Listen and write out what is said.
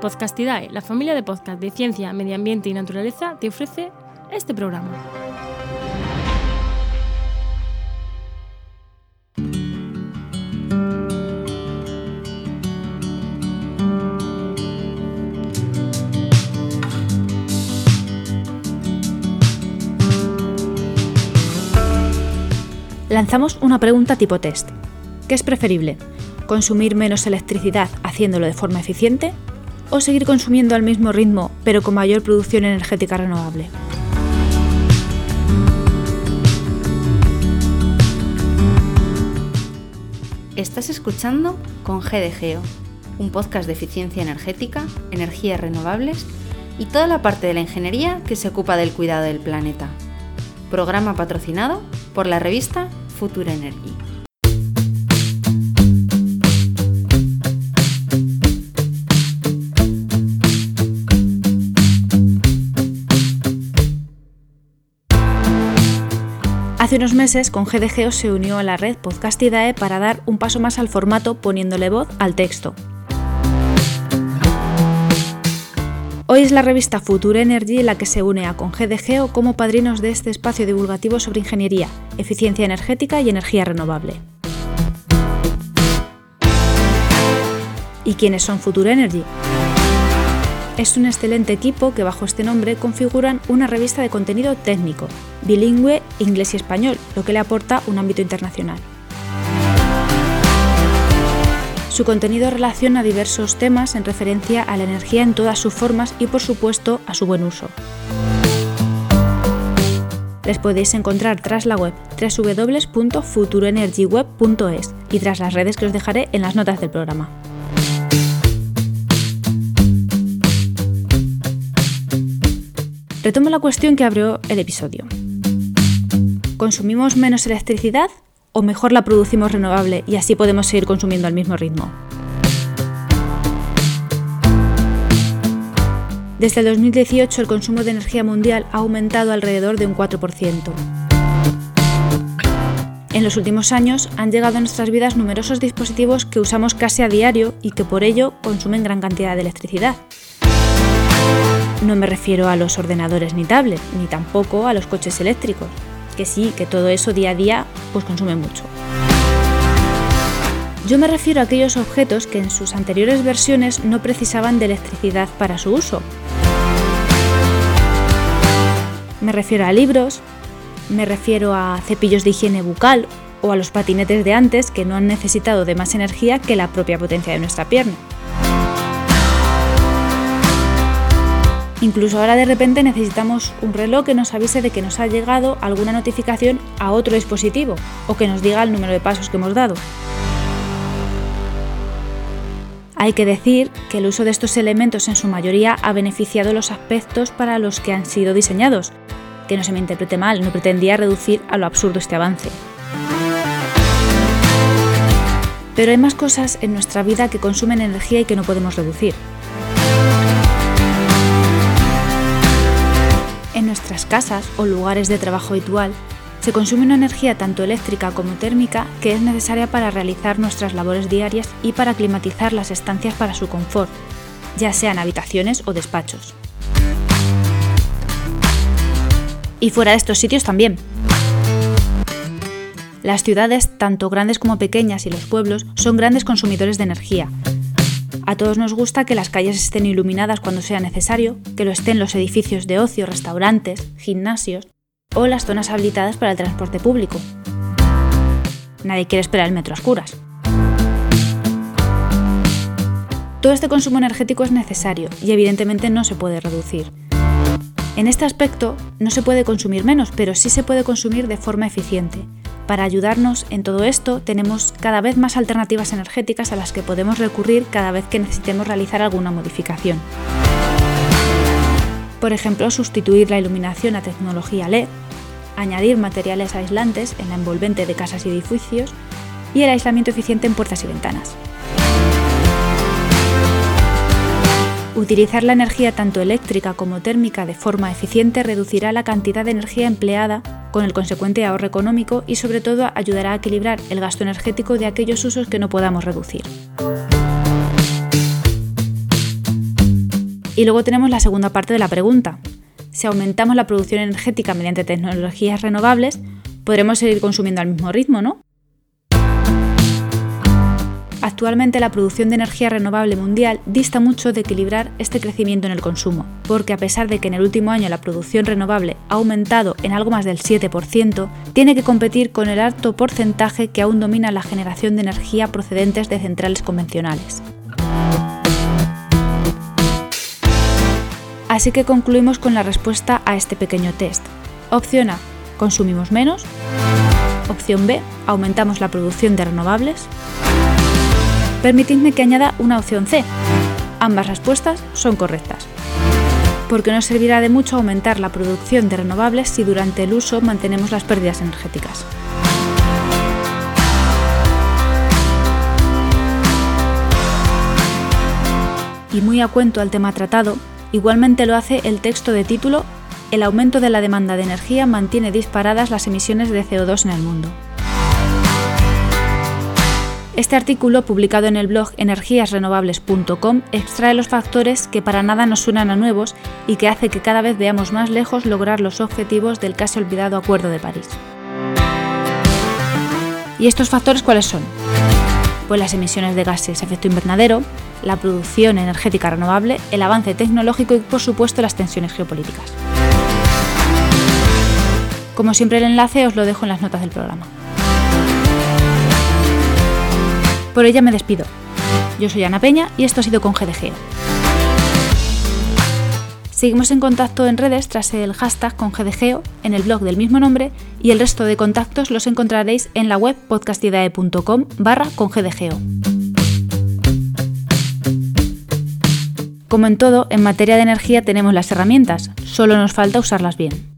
Podcastidae, la familia de podcast de ciencia, medio ambiente y naturaleza, te ofrece este programa. Lanzamos una pregunta tipo test. ¿Qué es preferible? ¿Consumir menos electricidad haciéndolo de forma eficiente? ¿O seguir consumiendo al mismo ritmo pero con mayor producción energética renovable? Estás escuchando con GDGEO, un podcast de eficiencia energética, energías renovables y toda la parte de la ingeniería que se ocupa del cuidado del planeta. Programa patrocinado por la revista Future Energy. Unos meses, con GDGO se unió a la red Podcastidae para dar un paso más al formato poniéndole voz al texto. Hoy es la revista Future Energy la que se une a con GDGO como padrinos de este espacio divulgativo sobre ingeniería, eficiencia energética y energía renovable. ¿Y quiénes son Future Energy? Es un excelente equipo que bajo este nombre configuran una revista de contenido técnico, bilingüe inglés y español, lo que le aporta un ámbito internacional. Su contenido relaciona diversos temas en referencia a la energía en todas sus formas y por supuesto a su buen uso. Les podéis encontrar tras la web www.futuroenergyweb.es y tras las redes que os dejaré en las notas del programa. Retomo la cuestión que abrió el episodio. ¿Consumimos menos electricidad o mejor la producimos renovable y así podemos seguir consumiendo al mismo ritmo? Desde el 2018 el consumo de energía mundial ha aumentado alrededor de un 4%. En los últimos años han llegado a nuestras vidas numerosos dispositivos que usamos casi a diario y que por ello consumen gran cantidad de electricidad. No me refiero a los ordenadores ni tablets, ni tampoco a los coches eléctricos, que sí, que todo eso día a día pues consume mucho. Yo me refiero a aquellos objetos que en sus anteriores versiones no precisaban de electricidad para su uso. Me refiero a libros, me refiero a cepillos de higiene bucal o a los patinetes de antes que no han necesitado de más energía que la propia potencia de nuestra pierna. Incluso ahora de repente necesitamos un reloj que nos avise de que nos ha llegado alguna notificación a otro dispositivo o que nos diga el número de pasos que hemos dado. Hay que decir que el uso de estos elementos en su mayoría ha beneficiado los aspectos para los que han sido diseñados. Que no se me interprete mal, no pretendía reducir a lo absurdo este avance. Pero hay más cosas en nuestra vida que consumen energía y que no podemos reducir. Nuestras casas o lugares de trabajo habitual se consume una energía tanto eléctrica como térmica que es necesaria para realizar nuestras labores diarias y para climatizar las estancias para su confort, ya sean habitaciones o despachos. Y fuera de estos sitios también. Las ciudades, tanto grandes como pequeñas, y los pueblos son grandes consumidores de energía, a todos nos gusta que las calles estén iluminadas cuando sea necesario, que lo estén los edificios de ocio, restaurantes, gimnasios o las zonas habilitadas para el transporte público. Nadie quiere esperar el metro a oscuras. Todo este consumo energético es necesario y evidentemente no se puede reducir. En este aspecto no se puede consumir menos, pero sí se puede consumir de forma eficiente, para ayudarnos en todo esto tenemos cada vez más alternativas energéticas a las que podemos recurrir cada vez que necesitemos realizar alguna modificación. Por ejemplo, sustituir la iluminación a tecnología LED, añadir materiales aislantes en la envolvente de casas y edificios y el aislamiento eficiente en puertas y ventanas. Utilizar la energía tanto eléctrica como térmica de forma eficiente reducirá la cantidad de energía empleada con el consecuente ahorro económico y sobre todo ayudará a equilibrar el gasto energético de aquellos usos que no podamos reducir. Y luego tenemos la segunda parte de la pregunta. Si aumentamos la producción energética mediante tecnologías renovables, podremos seguir consumiendo al mismo ritmo, ¿no? Actualmente la producción de energía renovable mundial dista mucho de equilibrar este crecimiento en el consumo, porque a pesar de que en el último año la producción renovable ha aumentado en algo más del 7%, tiene que competir con el alto porcentaje que aún domina la generación de energía procedentes de centrales convencionales. Así que concluimos con la respuesta a este pequeño test. Opción A, consumimos menos. Opción B, aumentamos la producción de renovables. Permitidme que añada una opción C. Ambas respuestas son correctas. Porque no servirá de mucho aumentar la producción de renovables si durante el uso mantenemos las pérdidas energéticas. Y muy a cuento al tema tratado, igualmente lo hace el texto de título El aumento de la demanda de energía mantiene disparadas las emisiones de CO2 en el mundo. Este artículo, publicado en el blog energíasrenovables.com, extrae los factores que para nada nos suenan a nuevos y que hace que cada vez veamos más lejos lograr los objetivos del casi olvidado Acuerdo de París. ¿Y estos factores cuáles son? Pues las emisiones de gases de efecto invernadero, la producción energética renovable, el avance tecnológico y por supuesto las tensiones geopolíticas. Como siempre el enlace os lo dejo en las notas del programa. Por ella me despido. Yo soy Ana Peña y esto ha sido con GDG. Seguimos en contacto en redes tras el hashtag con en el blog del mismo nombre y el resto de contactos los encontraréis en la web podcastidae.com barra con. Como en todo, en materia de energía tenemos las herramientas, solo nos falta usarlas bien.